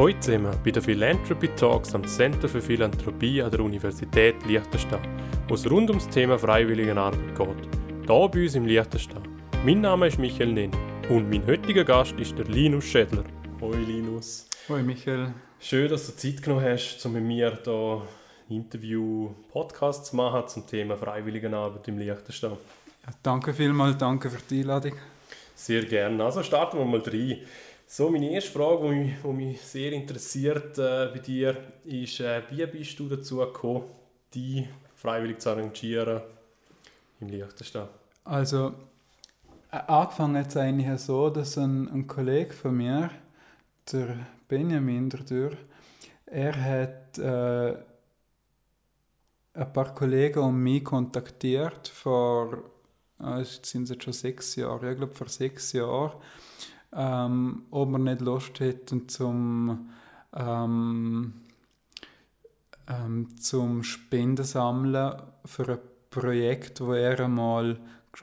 Heute zusammen bei den Philanthropy Talks am Center für Philanthropie an der Universität Liechtenstein, wo es rund ums Thema Freiwilligenarbeit geht. Hier bei uns im Liechtenstein. Mein Name ist Michael Nenn und mein heutiger Gast ist der Linus Schädler. Hoi Linus. Hoi Michael. Schön, dass du Zeit genommen hast, um mit mir hier Interview-Podcast zu machen zum Thema Freiwilligenarbeit im Liechtenstein. Ja, danke vielmals, danke für die Einladung. Sehr gerne. Also starten wir mal rein. So, meine erste Frage, die mich, die mich sehr interessiert äh, bei dir, ist, äh, wie bist du dazu gekommen, dich freiwillig zu engagieren im Liechtenstein? Also, äh, angefangen hat es eigentlich so, dass ein, ein Kollege von mir, der Benjamin dadurch, er hat äh, ein paar Kollegen und mich kontaktiert vor, äh, sind jetzt schon sechs Jahre, ich glaube vor sechs Jahren, ähm, ob wir nicht Lust hätten zum, ähm, ähm, zum Spendensammeln für ein Projekt, wo er einmal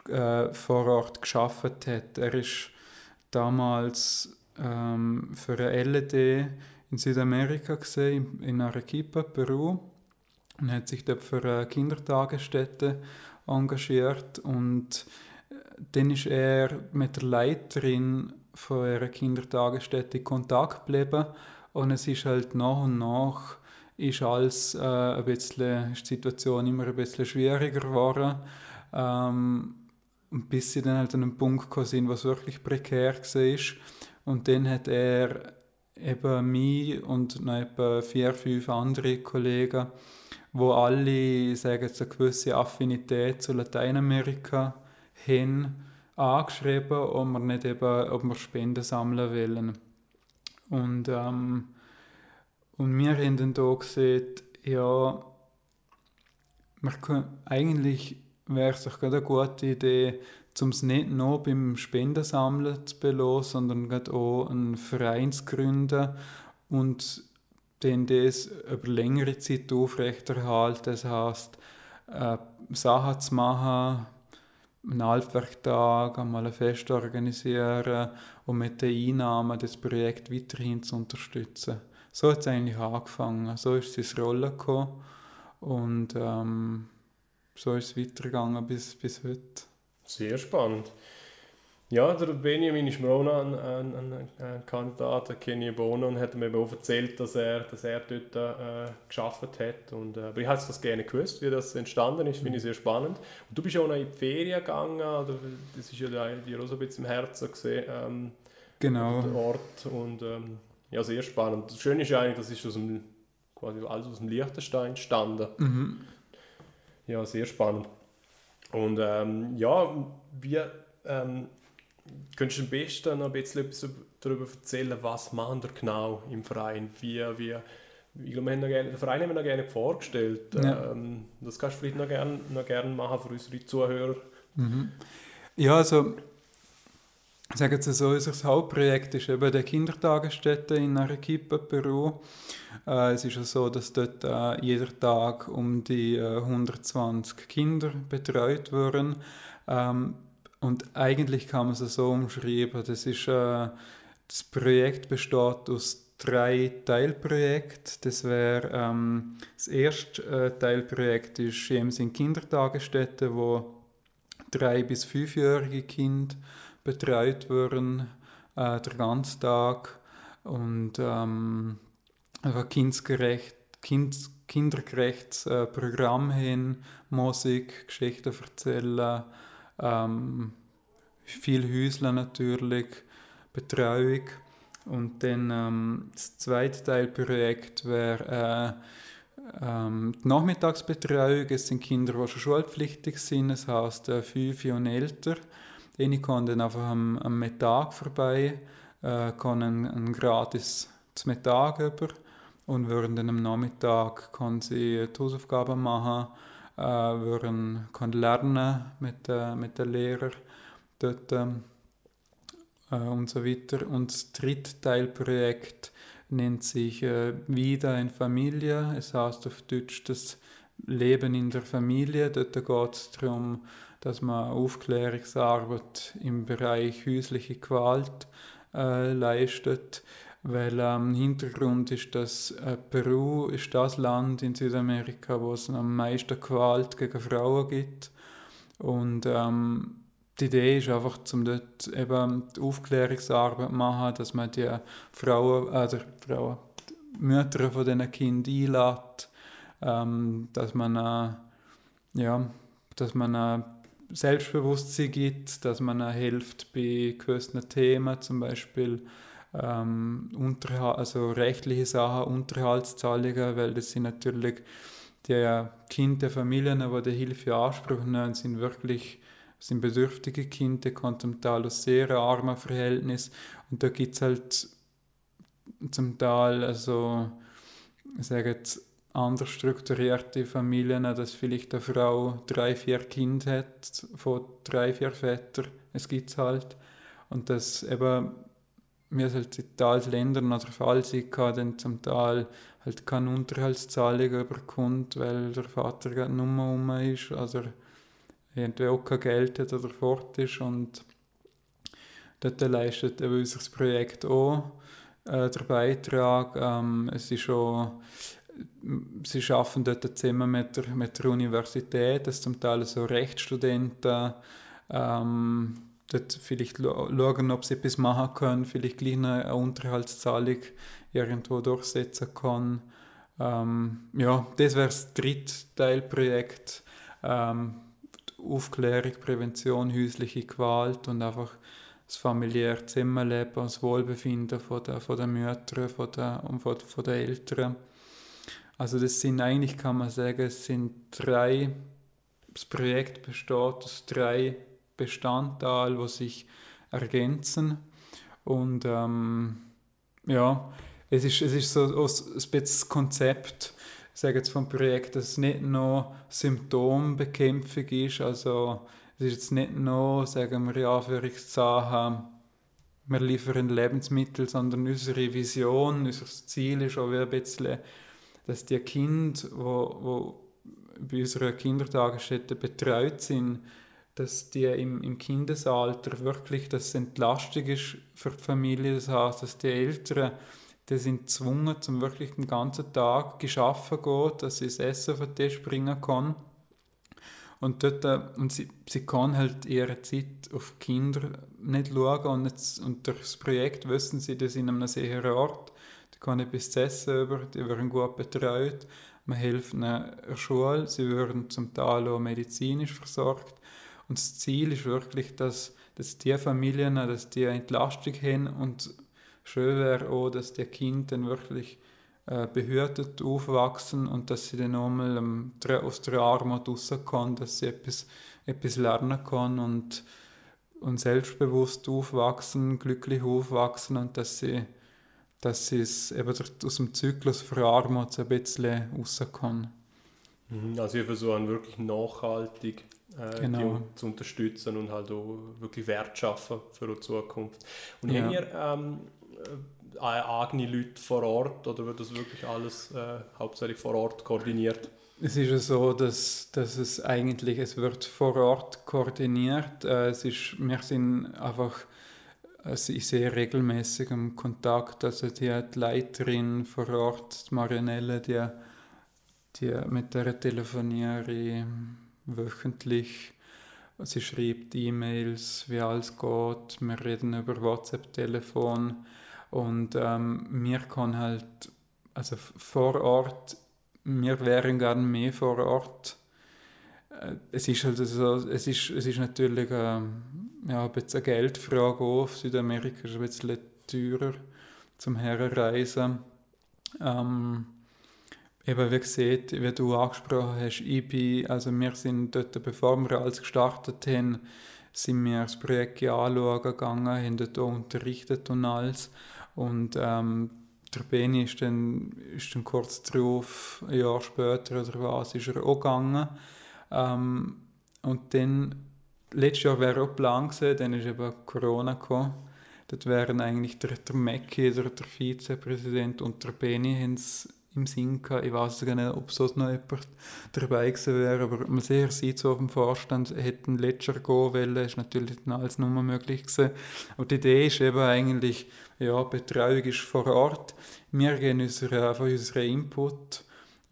äh, vor Ort geschaffen hat. Er ist damals ähm, für eine LED in Südamerika gesehen, in Arequipa, Peru, und hat sich dort für eine Kindertagesstätte engagiert und äh, dann ist er mit der Leiterin von einer Kindertagesstätte in Kontakt geblieben und es ist halt nach und nach ist alles äh, ein bisschen, ist die Situation immer ein bisschen schwieriger geworden, ähm, bis sie dann halt an einen Punkt sind, was wirklich prekär war. Und dann hat er eben mich und noch etwa vier, fünf andere Kollegen, wo alle, sagen eine gewisse Affinität zu Lateinamerika haben, angeschrieben, ob wir nicht eben, ob wir Spenden sammeln wollen. Und, ähm, und wir haben dann hier gesehen, ja, wir können, eigentlich wäre es doch eine gute Idee, um es nicht nur beim Spendensammeln zu belassen, sondern auch einen Verein zu gründen und den das über längere Zeit aufrechterhalten. Das heisst, äh, Sachen zu machen, einen Altwerktag, einmal ein Fest organisieren und mit den Einnahmen das Projekt weiterhin zu unterstützen. So hat es eigentlich angefangen. So ist es ins Rollen gekommen und ähm, so ist es weitergegangen bis, bis heute. Sehr spannend. Ja, der Benjamin ist mir auch noch ein, ein, ein, ein Kandidat, der Kenny Bono, und hat mir auch erzählt, dass er, dass er dort äh, geschafft hat. Und, äh, aber ich hätte das gerne gewusst, wie das entstanden ist, finde ich sehr spannend. Und du bist auch noch in die Ferien gegangen, oder das ist ja dir auch so ein bisschen im Herzen gesehen, ähm, genau. der Ort. Und ähm, ja, sehr spannend. Das Schöne ist eigentlich, das ist aus dem, quasi alles aus dem Liechtenstein entstanden. Mhm. Ja, sehr spannend. Und ähm, ja, wir ähm, Könntest du am besten noch ein bisschen etwas darüber erzählen, was machen wir genau im Verein? Wie, wie, ich glaube, wir haben gerne, den Verein haben wir noch gerne vorgestellt. Ja. Ähm, das kannst du vielleicht noch gerne, noch gerne machen für unsere Zuhörer. Mhm. Ja, also sagen jetzt so, unser Hauptprojekt ist eben die Kindertagesstätte in Arequipa, Peru. Äh, es ist ja so, dass dort äh, jeder Tag um die äh, 120 Kinder betreut werden. Ähm, und eigentlich kann man es so umschreiben, das ist äh, das Projekt besteht aus drei Teilprojekten. Das wäre ähm, das erste äh, Teilprojekt ist eben sind Kindertagesstätten, wo drei bis fünfjährige Kinder betreut werden, äh, den ganzen Tag und ähm, einfach kindgerecht, kind, kindergerechtes äh, Programm hin, Musik, Geschichten erzählen, ähm, viel Häusler natürlich, Betreuung. Und dann ähm, das zweite Teilprojekt wäre äh, ähm, die Nachmittagsbetreuung. Es sind Kinder, die schon schulpflichtig sind, das heisst äh, fünf und älter. Die kommen dann einfach am, am Mittag vorbei, äh, können ein gratis Mittag über und würden dann am Nachmittag können sie die Hausaufgaben machen äh, würden kann lernen mit, äh, mit den Lehrern dort ähm, äh, und so weiter. Und das dritte Teilprojekt nennt sich äh, Wieder in Familie. Es heißt auf Deutsch das Leben in der Familie. Dort geht es darum, dass man Aufklärungsarbeit im Bereich häusliche Gewalt äh, leistet. Weil ähm, Hintergrund ist, dass äh, Peru ist das Land in Südamerika, wo es am meisten Gewalt gegen Frauen gibt. Und ähm, die Idee ist einfach, um dort eben die Aufklärungsarbeit zu machen, dass man die Frauen, also Frauen, die Mütter von diesen Kindern einlädt, ähm, dass man, äh, ja, dass man äh, Selbstbewusstsein gibt, dass man äh, hilft bei gewissen Themen, zum Beispiel ähm, also rechtliche Sachen, Unterhaltszahlungen, weil das sind natürlich die Kinder der Familien, die die Hilfe Anspruch nehmen, sind wirklich sind bedürftige Kinder, kommen zum Teil aus sehr armen Verhältnissen und da gibt es halt zum Teil, also ich sage jetzt, anders strukturierte Familien, dass vielleicht eine Frau drei, vier Kinder hat, von drei, vier Vätern, es gibt es halt. Und dass eben wir halt in Teils Ländern oder Fall dann zum Teil halt keine Unterhaltszahlung überkommt, weil der Vater gerade nur um ist, also irgendwie auch kein Geld hat oder fort ist und dort leistet eben unser Projekt auch äh, den Beitrag. Ähm, es ist schon sie arbeiten dort zusammen mit der, mit der Universität, dass zum Teil so Rechtsstudenten ähm, dort vielleicht schauen, ob sie etwas machen können, vielleicht gleich eine Unterhaltszahlung irgendwo durchsetzen können. Ähm, ja, das wäre das dritte Teilprojekt. Ähm, Aufklärung, Prävention, häusliche Gewalt und einfach das familiäre Zusammenleben, das Wohlbefinden von der, von der Mütter von der, und von, von der Eltern. Also das sind eigentlich, kann man sagen, es sind drei, das Projekt besteht aus drei Bestandteilen, die sich ergänzen. Und ähm, ja, es ist, es ist so ein Konzept, ich sage jetzt vom Projekt, dass es nicht nur Symptombekämpfung ist, also es ist jetzt nicht nur, sagen wir in Anführungszeichen, wir liefern Lebensmittel, sondern unsere Vision, unser Ziel ist auch ein bisschen dass die Kinder, wo, wo bei unserer Kindertagesstätte betreut sind, dass die im, im Kindesalter wirklich, dass es Entlastung ist für die Familie. Das heißt, dass die Eltern, die sind gezwungen, zum wirklich den ganzen Tag geschaffen gehen, dass sie das Essen auf den Tisch bringen können. Und, dort, äh, und sie, sie kann halt ihre Zeit auf Kinder nicht schauen und, jetzt, und durch das Projekt wissen sie, dass sie in einem sicheren Ort die kann etwas zu essen über, die werden gut betreut. Man hilft ihnen in der Schule, sie werden zum Teil auch medizinisch versorgt. Und das Ziel ist wirklich, dass, dass die Familien, dass die Entlastung haben und schön wäre auch, dass die Kinder dann wirklich äh, behütet aufwachsen und dass sie dann nochmal ähm, aus der Armut rauskommen, dass sie etwas, etwas lernen können und, und selbstbewusst aufwachsen, glücklich aufwachsen und dass sie dass sie es eben aus dem Zyklus für Armut ein bisschen rauskommen. Mhm, also wir versuchen wirklich nachhaltig äh, genau. die zu unterstützen und halt auch wirklich Wert schaffen für die Zukunft. Und ja. haben ihr ähm, äh, eigene Leute vor Ort oder wird das wirklich alles äh, hauptsächlich vor Ort koordiniert? Es ist ja so, dass, dass es eigentlich, es wird vor Ort koordiniert. Äh, es ist, wir sind einfach also ich sehe regelmäßig im Kontakt, also die, die Leiterin vor Ort, Marianelle, die, die, mit der telefoniere wöchentlich. Sie schreibt E-Mails, wie alles geht. Wir reden über WhatsApp-Telefon. Und ähm, mir kann halt, also vor Ort, wir wären gerne mehr vor Ort. Äh, es ist halt so, es ist, es ist natürlich ähm, ja, ein bisschen eine Geldfrage auch. Südamerika ist ein bisschen teurer zum Herreisen. Ähm, eben wie gesagt, wie du angesprochen hast, ich bin, also wir sind dort, bevor wir alles gestartet haben, sind wir das Projekt anschauen gegangen, haben dort unterrichtet und alles. Und ähm, der Beni ist dann, ist dann kurz darauf, ein Jahr später oder was, ist er auch gegangen. Ähm, und dann letztes Jahr wäre auch Plan gewesen, dann ist eben Corona gekommen. Dort wären eigentlich der, der Mackie, der, der Vizepräsident und der Beni im Sinn gehabt. Ich weiß gar nicht, ob sonst noch jemand dabei gewesen wäre, aber man sehr sieht so auf dem Vorstand, hätten letzter gehen wollen, ist natürlich nicht alles nur möglich gewesen. Und die Idee ist eben eigentlich, ja, Betreuung ist vor Ort. Wir geben unsere, einfach unseren Input.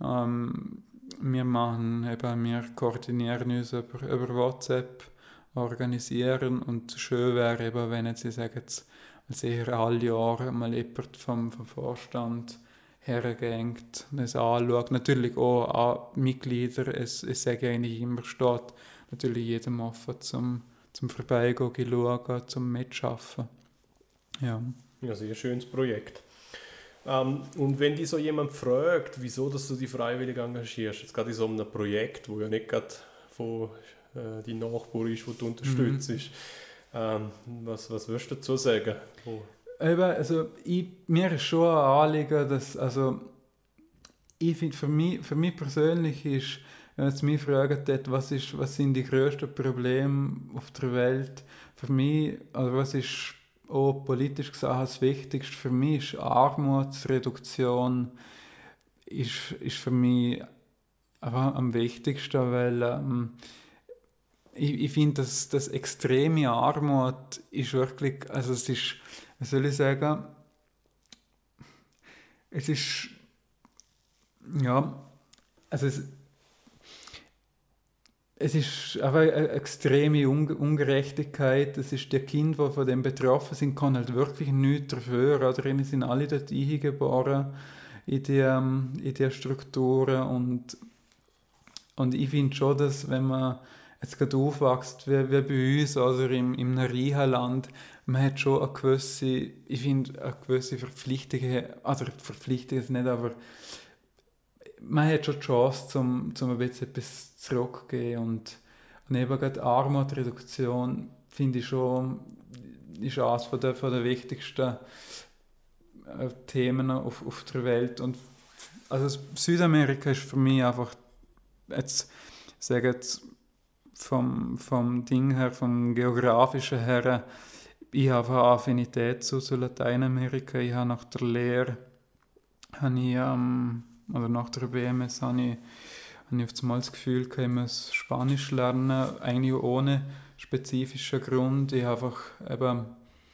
Ähm, wir machen eben, wir koordinieren uns über, über WhatsApp, organisieren und schön wäre eben, wenn jetzt, ich sage jetzt, sehr alle Jahre mal jemand vom, vom Vorstand hergeht, es anschaut. Natürlich auch an Mitglieder, es, es sage eigentlich immer, steht natürlich jedem offen zum, zum Vorbeigehen, schauen, zum Mitschaffen. Ja. ja, sehr schönes Projekt. Ähm, und wenn dich so jemand fragt, wieso dass du dich freiwillig engagierst, jetzt gerade in so einem Projekt, wo ja nicht gerade von äh, dein Nachbar ist, wo du unterstützt, mhm. ähm, was, was wirst du dazu sagen? Wo Eben, also ich, mir ist schon ein Anliegen, dass, also ich finde, für mich, für mich persönlich ist, wenn man mich fragt, was, ist, was sind die grössten Probleme auf der Welt, für mich, also was ist auch politisch gesagt das Wichtigste? Für mich, ist Armutsreduktion, ist, ist für mich einfach am wichtigsten, weil ähm, ich, ich finde, dass das extreme Armut ist wirklich, also es ist was soll ich sagen, es ist, ja, also es, es ist einfach eine extreme Ungerechtigkeit. Es ist der Kind, die von dem betroffen sind, kann halt wirklich nichts dafür. Oder sind alle dort eingeboren in die, ähm, in die Strukturen. Und, und ich finde schon, dass wenn man jetzt gerade aufwächst, wie, wie bei uns, oder im, im Reha-Land, man hat schon eine gewisse, ich finde, eine gewisse Verpflichtung, also Verpflichtung ist nicht, aber man hat schon die Chance, zum, zum ein bisschen etwas zurückzugehen und, und eben gerade Armutreduktion finde ich schon, ist eines von der, von der wichtigsten äh, Themen auf, auf der Welt und also Südamerika ist für mich einfach jetzt sage jetzt vom, vom Ding her, vom geografischen her ich habe eine Affinität zu, zu Lateinamerika. Ich habe nach der Lehre, habe ich, ähm, oder nach der BMS, habe ich, habe ich auf das Gefühl, ich muss Spanisch lernen, eigentlich ohne spezifischen Grund. Ich habe einfach eben,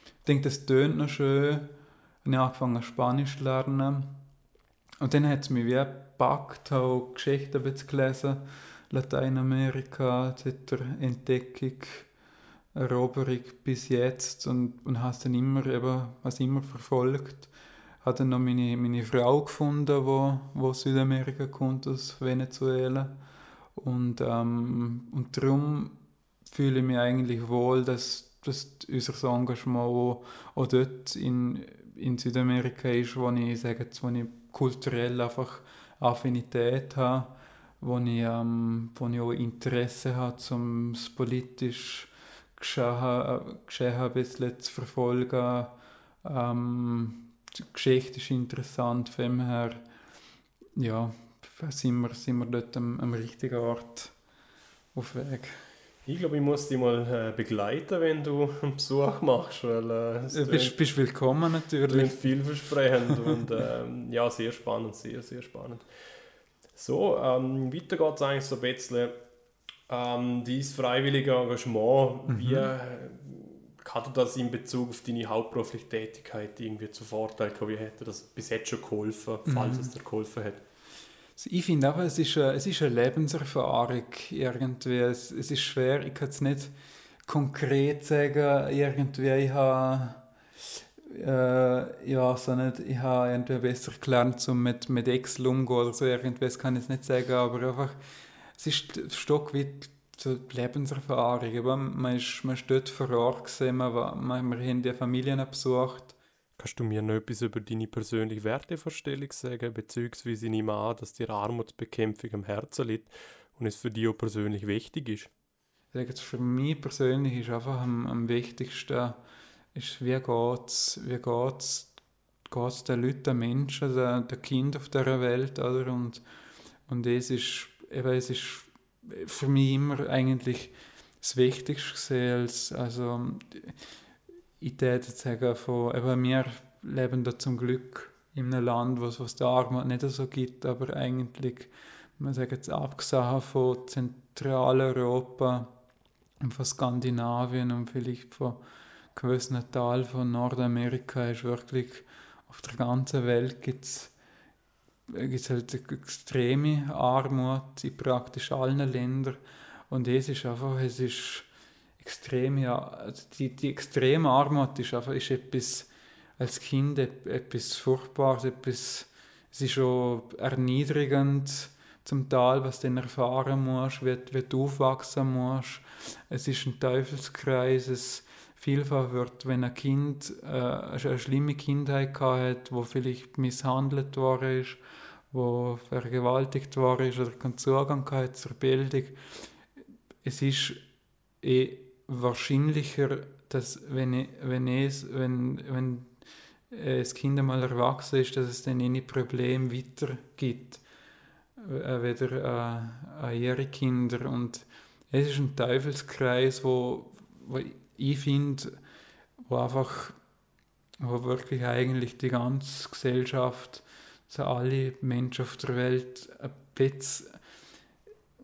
ich denke, das tönt noch schön. Und ich habe angefangen Spanisch zu lernen. Und dann hat es mich wie gepackt, habe Geschichten ein bisschen gelesen, Lateinamerika, seit der Entdeckung Eroberung bis jetzt und, und hast dann immer eben, was immer verfolgt. Habe dann noch meine, meine Frau gefunden, wo, wo Südamerika kommt, aus Venezuela. Und, ähm, und darum fühle ich mich eigentlich wohl, dass, dass unser Engagement auch, auch dort in, in Südamerika ist, wo ich, sage jetzt, wo ich kulturell einfach Affinität habe, wo ich, ähm, wo ich auch Interesse habe, um es politisch Geschehen, ein bisschen zu verfolgen. Ähm, die Geschichte ist interessant, von dem her ja, sind wir, sind wir dort am, am richtigen Ort auf Weg. Ich glaube, ich muss dich mal äh, begleiten, wenn du einen Besuch machst. Weil, äh, du bist, bist willkommen natürlich. vielversprechend und ähm, ja, sehr spannend, sehr, sehr spannend. So, ähm, weiter geht es eigentlich so ein bisschen ähm, dieses freiwillige Engagement, mhm. wie hat das in Bezug auf deine hauptberufliche Tätigkeit irgendwie zu Vorteil gehabt? Wie hätte das bis jetzt schon geholfen, falls mhm. es dir geholfen hat? Also ich finde auch, es ist, eine, es ist eine Lebenserfahrung irgendwie. Es, es ist schwer, ich kann es nicht konkret sagen, irgendwie, ich habe äh, ja, so nicht, ich habe irgendwie besser gelernt, um mit, mit Excel umzugehen oder so, irgendwas kann ich nicht sagen, aber einfach es ist ein Stück weit so Lebenserfahrung. Aber man, ist, man ist dort vor Ort, gewesen, man, man, wir haben die Familien besucht. Kannst du mir noch etwas über deine persönliche Wertevorstellung sagen, beziehungsweise ich nehme an, dass dir Armutsbekämpfung am Herzen liegt und es für dich auch persönlich wichtig ist? Ich sage jetzt, für mich persönlich ist einfach am, am wichtigsten, ist, wie geht es wie geht's, geht's den Leuten, den Menschen, den, den Kindern auf dieser Welt, oder? Und, und es ist eben, es ist für mich immer eigentlich das Wichtigste als, also ich würde sagen, von, eben wir leben da zum Glück in einem Land, wo es die Armut nicht so gibt, aber eigentlich, man sagt jetzt abgesehen von Zentraleuropa und von Skandinavien und vielleicht von gewissen Teil von Nordamerika ist wirklich auf der ganzen Welt gibt es gibt halt extreme Armut in praktisch allen Ländern und es ist einfach, es ist extrem, ja, also die, die extreme Armut ist einfach ist etwas, als Kind etwas Furchtbares, etwas, es ist schon erniedrigend zum Teil, was du dann erfahren musst, wie, wie du aufwachsen musst. Es ist ein Teufelskreis, es vielfach wird, wenn ein Kind äh, eine schlimme Kindheit hat, wo vielleicht misshandelt worden ist, wo vergewaltigt worden ist oder keinen Zugang hat zur Bildung, es ist eh wahrscheinlicher, dass wenn, wenn, es, wenn, wenn das Kind einmal erwachsen ist, dass es dann eh eine Probleme weitergibt, äh, weder äh, ihre Kinder. Und es ist ein Teufelskreis, wo, wo ich finde, wo einfach, wo wirklich eigentlich die ganze Gesellschaft, so alle Menschen auf der Welt ein bisschen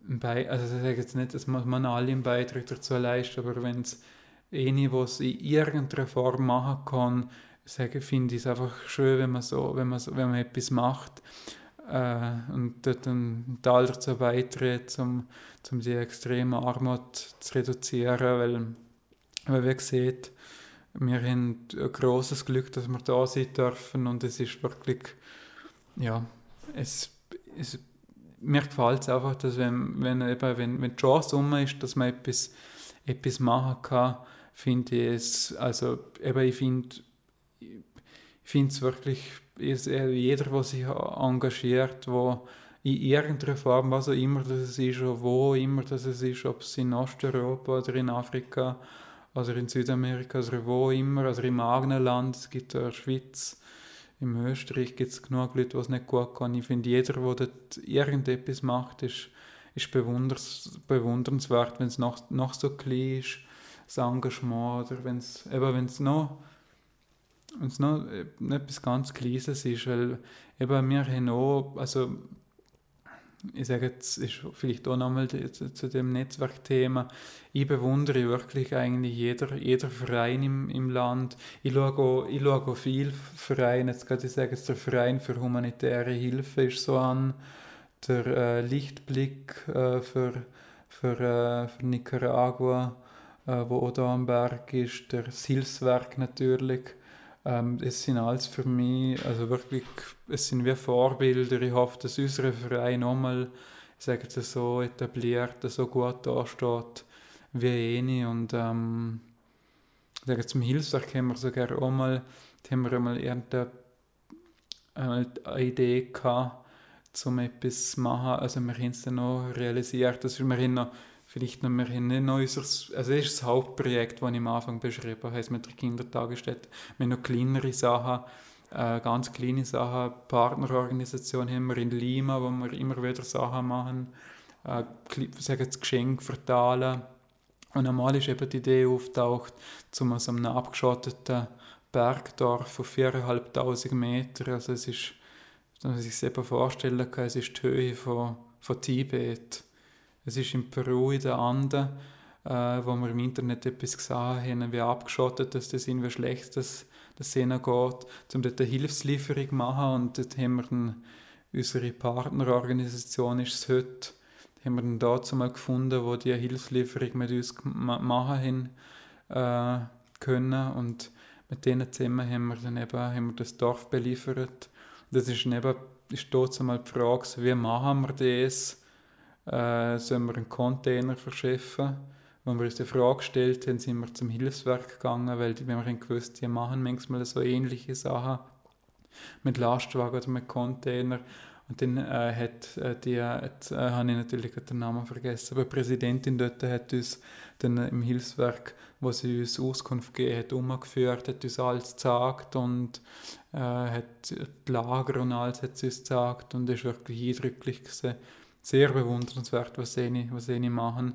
bei, also ich sage jetzt nicht, dass man alle einen Beitrag dazu leistet, aber wenn es eine, was in irgendeiner Form machen kann, sage, finde ich es einfach schön, wenn man so, wenn man, so, wenn man etwas macht äh, und dort einen Teil dazu beiträgt, um, um die extreme Armut zu reduzieren, weil weil wie gesagt, wir haben ein großes Glück, dass wir da sein dürfen und es ist wirklich, ja, es, es mir gefällt es einfach, dass wenn, wenn, eben, wenn, wenn die Chance um ist, dass man etwas, etwas machen kann, finde ich es, also eben, ich finde finde es wirklich, jeder, der sich engagiert, wo in irgendeiner Form, was auch immer das ist, oder wo immer das ist, ob es in Osteuropa oder in Afrika oder in Südamerika oder wo immer, also im eigenen Land, es gibt der Schweiz, in Österreich gibt es genug Leute, die es nicht gut kann. Ich finde, jeder, der dort irgendetwas macht, ist, ist bewundernswert, wenn es noch, noch so klein ist, das Engagement, oder wenn es, noch es noch etwas ganz Kleines ist, weil eben wir haben auch, also ich sage jetzt, ist vielleicht auch nochmal zu dem Netzwerkthema, ich bewundere wirklich eigentlich jeder, jeder Verein im, im Land. Ich schaue, auch, auch viele Vereine, jetzt kann ich sagen, der Verein für humanitäre Hilfe ist so an, der äh, Lichtblick äh, für, für, äh, für Nicaragua, äh, wo auch da am Berg ist, der Hilfswerk natürlich. Ähm, es sind alles für mich, also wirklich, es sind wie Vorbilder. Ich hoffe, dass unser Verein nochmal, ich sage es so, etabliert, so gut dasteht wie eine. Und ähm, sage, zum Hilfswerk haben wir sogar auch mal, haben wir einmal irgendeine eine Idee gehabt, um etwas zu machen. Also wir haben es dann noch realisiert. Also wir noch vielleicht noch, nicht noch unser, also das ist das Hauptprojekt, das ich am Anfang beschrieben habe, mit der Kindertagesstätte. Wir haben noch kleinere Sachen, äh, ganz kleine Sachen, Partnerorganisation haben wir in Lima, wo wir immer wieder Sachen machen, äh, sagen das Geschenk verteilen. Und einmal ist eben die Idee auftaucht, um aus einem abgeschotteten Bergdorf von 4'500 Metern, also es ist, dass man sich das eben vorstellen kann, es ist die Höhe von, von Tibet, es ist in Peru, in den Anden, äh, wo wir im Internet etwas gesehen haben, wie abgeschottet dass das irgendwie schlecht das, das geht, um dort eine Hilfslieferung zu machen. Und dort haben wir dann, unsere Partnerorganisation ist es heute, haben wir dann dazu mal gefunden, wo die Hilfslieferung mit uns machen haben, äh, können. Und mit denen zusammen haben wir dann eben haben wir das Dorf beliefert. Das ist eben ist dort mal die Frage, wie machen wir das? Äh, sollen wir einen Container verschiffen. Als wir uns die Frage gestellt haben, sind wir zum Hilfswerk gegangen, weil die, wir haben gewusst, die machen manchmal so ähnliche Sachen mit Lastwagen oder mit Container. Und dann äh, hat äh, die, äh, habe ich natürlich den Namen vergessen, aber die Präsidentin dort hat uns dann im Hilfswerk, wo sie uns Auskunft gegeben hat, umgeführt, hat uns alles gezeigt und äh, hat die Lager und alles hat sie uns gezeigt und es war wirklich eindrücklich gewesen sehr bewundernswert, was sie, was sie machen.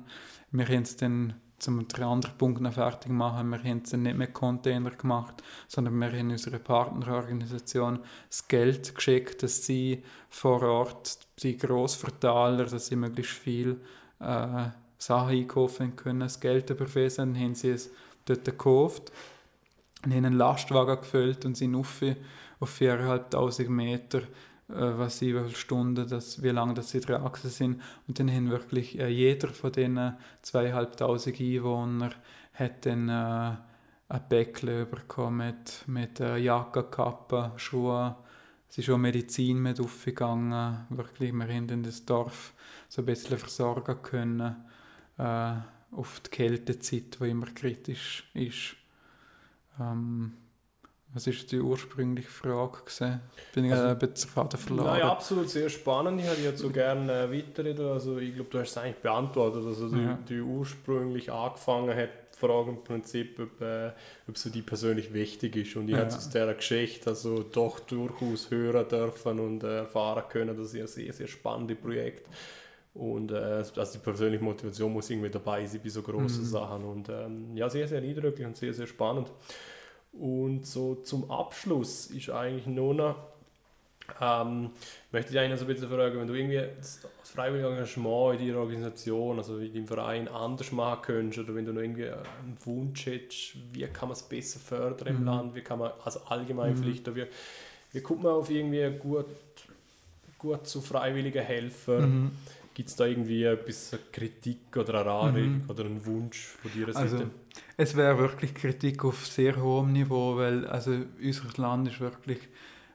Wir haben es dann zum anderen Punkt noch fertig machen, wir haben es nicht mit Container gemacht, sondern wir haben unserer Partnerorganisation das Geld geschickt, dass sie vor Ort die Grossverteiler, dass sie möglichst viel äh, Sachen einkaufen können, das Geld überwiesen, dann haben sie es dort gekauft und haben einen Lastwagen gefüllt und sind auf, auf 4'500 Meter was sie, wie Stunden, das, wie lange das sie dran sind. Und dann haben wirklich äh, jeder von diesen zweieinhalbtausend Einwohnern hat dann äh, ein Päckchen bekommen mit, mit äh, Jacke, Kappe, Schuhe. Es ist auch Medizin mit aufgegangen. Wirklich, wir haben in das Dorf so ein bisschen versorgen können äh, auf die Kältezeit, die immer kritisch ist. Ähm, was ist die ursprüngliche Frage? Gewesen? Bin ich also, ein bisschen Faden verloren? Nein, absolut sehr spannend. Ich hätte jetzt so gerne äh, weiterreden. Also ich glaube, du hast es eigentlich beantwortet. Also die, ja. die ursprünglich angefangen hat, die Frage im Prinzip, ob, äh, ob so die persönlich wichtig ist. Und ich ja. habe aus dieser Geschichte also doch durchaus hören dürfen und äh, erfahren können, dass ein sehr, sehr spannendes Projekt und äh, also die persönliche Motivation muss irgendwie dabei sein bei so großen mhm. Sachen. Und ähm, ja, sehr, sehr eindrücklich und sehr, sehr spannend. Und so zum Abschluss ist eigentlich nur noch, ähm, möchte ich eigentlich so ein bisschen fragen, wenn du irgendwie das freiwillige Engagement in deiner Organisation, also in deinem Verein anders machen könntest oder wenn du noch irgendwie einen Wunsch hättest, wie kann man es besser fördern im mhm. Land, wie kann man, also allgemein mhm. vielleicht, wie, wie kommt man auf irgendwie gut, gut zu freiwilligen Helfern? Mhm. Gibt es da irgendwie ein bisschen Kritik oder eine Anregung mhm. oder einen Wunsch von dir Seite? Es wäre wirklich Kritik auf sehr hohem Niveau, weil also unser Land ist wirklich,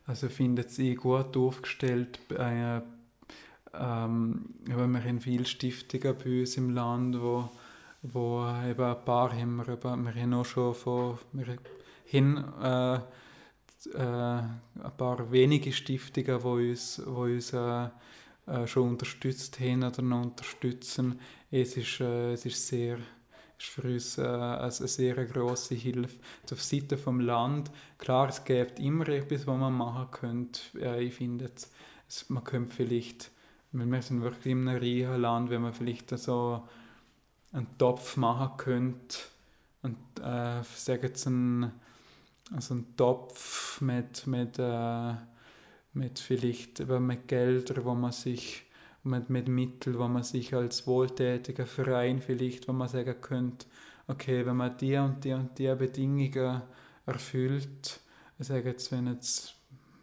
also findet sie gut aufgestellt. Äh, ähm, wir haben viele Stiftungen bei uns im Land, wo, wo eben ein paar haben wir, wir haben auch schon von, wir haben, äh, äh, ein paar wenige Stiftungen, die uns, wo uns äh, äh, schon unterstützt haben oder noch unterstützen. Es ist, äh, es ist sehr ist für uns äh, eine sehr große Hilfe. Auf Seite vom Land, klar, es gibt immer etwas, was man machen könnte. Äh, ich finde, man könnte vielleicht, wir sind wirklich in einem reichen Land, wenn man vielleicht so einen Topf machen könnte und äh, sagen jetzt einen, also einen Topf mit, mit äh, mit vielleicht mit Geldern, wo man sich mit, mit Mitteln, wo man sich als wohltätiger Verein vielleicht, wo man sagen könnte, okay, wenn man die und die und die Bedingungen erfüllt, ich sage jetzt, wenn jetzt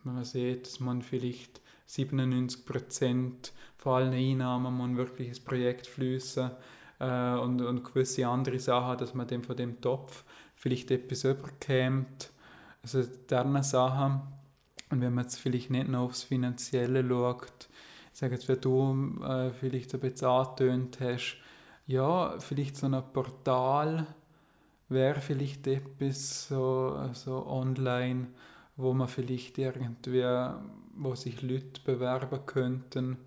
wenn man sieht, dass man vielleicht 97 Prozent von allen Einnahmen man wirklich ins Projekt fließen äh, und, und gewisse andere Sachen, dass man dem von dem Topf vielleicht etwas überkämt. Also diese Sachen und wenn man jetzt vielleicht nicht nur aufs Finanzielle schaut, sage jetzt, wie du äh, vielleicht ein bisschen angetönt hast, ja, vielleicht so ein Portal wäre vielleicht etwas so, so online, wo man vielleicht irgendwie, wo sich Leute bewerben könnten,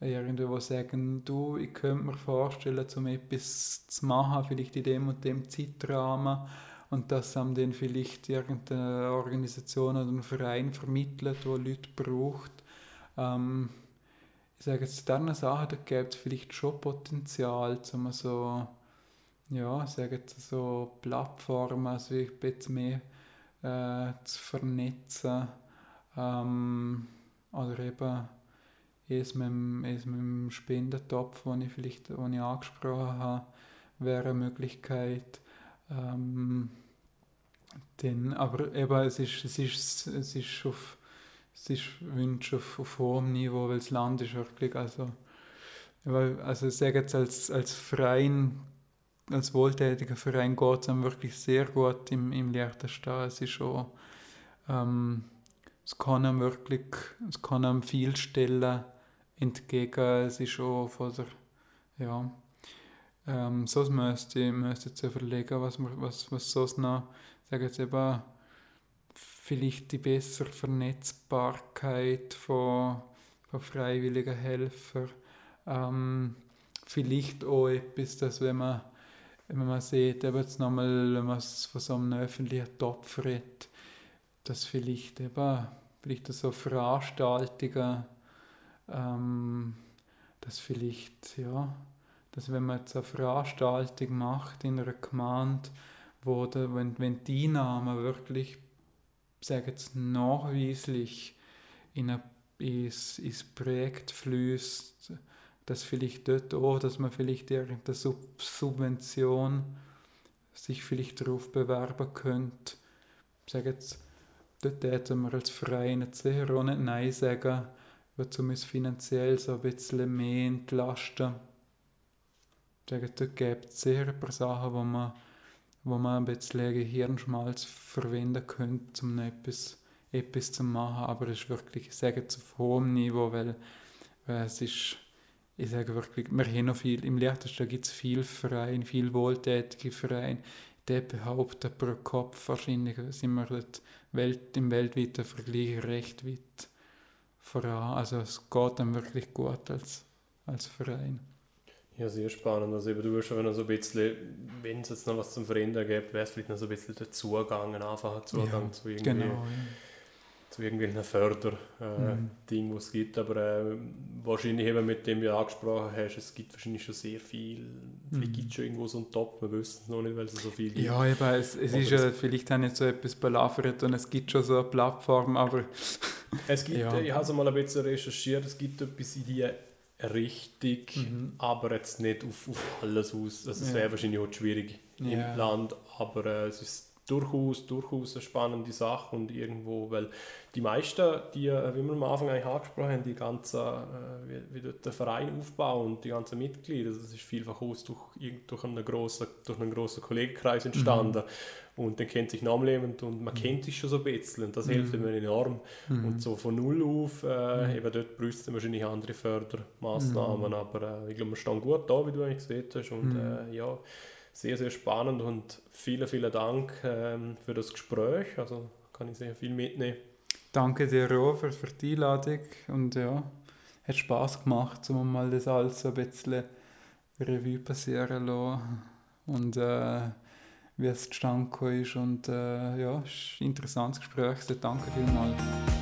irgendwo sagen, du, ich könnte mir vorstellen, um etwas zu machen, vielleicht in dem und dem Zeitrahmen, und das haben dann vielleicht irgendeine Organisation oder ein Verein vermittelt, wo Leute braucht. Ähm, ich sage jetzt, diese Sachen, gibt es vielleicht schon Potenzial, um so, ja, sage jetzt so Plattformen, also ein bisschen mehr äh, zu vernetzen. Ähm, oder eben es mit, dem, es mit dem Spendentopf, den ich vielleicht den ich angesprochen habe, wäre eine Möglichkeit. Ähm, dann, aber eben, es ist, es ist, es ist auf, es ist Wunsch auf, auf hohem Niveau, weil das Land ist wirklich, also, also ich sage jetzt als, als Verein, als wohltätiger Verein geht es einem wirklich sehr gut im, im Liechtenstein. Es ist schon, ähm, es kann einem wirklich, es kann einem viel stellen entgegen, es ist schon von der, ja, ähm, so müsste ich müsste jetzt überlegen, was, was, was sonst noch sage jetzt eben, vielleicht die bessere Vernetzbarkeit von, von freiwilligen Helfern. Ähm, vielleicht auch etwas, dass wenn man, wenn man sieht, eben jetzt nochmal, wenn man von so einem öffentlichen Topf redet, dass vielleicht eben, vielleicht so Veranstaltungen, ähm, dass vielleicht, ja, dass wenn man jetzt eine Veranstaltung macht in einer Gemeinde, wo der, wenn, wenn die Einnahmen wirklich, sage jetzt nachweislich in ein, ins, ins Projekt fließt, dass vielleicht dort auch, dass man vielleicht irgendeine Sub Subvention sich vielleicht darauf bewerben könnte. Ich sage jetzt, dort hätten wir als Verein sicher auch nicht Nein sagen, weil zumindest finanziell so ein bisschen mehr entlasten. Ich sage, dort gibt es sicher ein paar Sachen, wo man, wo man ein bisschen Hirnschmalz verwenden könnte, um etwas, etwas zu machen, aber es ist wirklich, ich sage, auf hohem Niveau, weil, weil es ist ich sage wirklich, wir haben noch viel, im Liechtenstein gibt es viele Vereine, viele wohltätige Vereine, die behaupten pro Kopf wahrscheinlich sind wir Welt, im weltweiten Vergleich recht weit voran. Also es geht dann wirklich gut als, als Verein. Ja, sehr spannend. Also eben, du wirst schon noch so ein bisschen, wenn es jetzt noch was zum Verändern gibt, wäre es vielleicht noch so ein bisschen der Zugang, ein einfacher Zugang Ja, zu irgendwie Genau, ja. zu irgendwelchen Förderding, äh, Mhm. Die es gibt. Aber äh, wahrscheinlich eben mit dem, wie du angesprochen hast, es gibt wahrscheinlich schon sehr viel. Vielleicht Mhm. gibt es schon irgendwo so einen Top, wir wissen es noch nicht, weil es so viel gibt. Ja, eben, es, es Aber ist ja vielleicht auch nicht so etwas belavert und es gibt schon so eine Plattform, aber Es gibt, Ja. äh, ich habe es mal ein bisschen recherchiert, es gibt etwas in die Richtung, Mhm. aber jetzt nicht auf, auf alles aus. Also es wäre wahrscheinlich auch schwierig Ja. im Land, aber äh, es ist durchaus, durchaus eine spannende Sache und irgendwo, weil die meisten, die, äh, wie wir am Anfang eigentlich angesprochen haben, die ganzen, äh, wie, wie dort der Verein aufbaut und die ganzen Mitglieder, das ist vielfach aus durch, durch, einen grossen, durch einen grossen Kollegenkreis entstanden und dann kennt sich namlebend und man Mhm. kennt sich schon so ein bisschen und das Mhm. hilft immer enorm. mhm. Und so von null auf, äh, Mhm. eben dort dann wahrscheinlich andere Fördermaßnahmen, Mhm. aber äh, ich glaube, wir stehen gut da, wie du eigentlich gesehen hast. Und Mhm. äh, ja, sehr, sehr spannend und vielen, vielen Dank ähm, für das Gespräch. Also kann ich sehr viel mitnehmen. Danke dir auch für, die Einladung und ja, hat Spaß gemacht, um mal das alles so ein bisschen Revue passieren zu lassen und äh, wie es zustande ist und äh, ja, es ist ein interessantes Gespräch, also danke vielmals.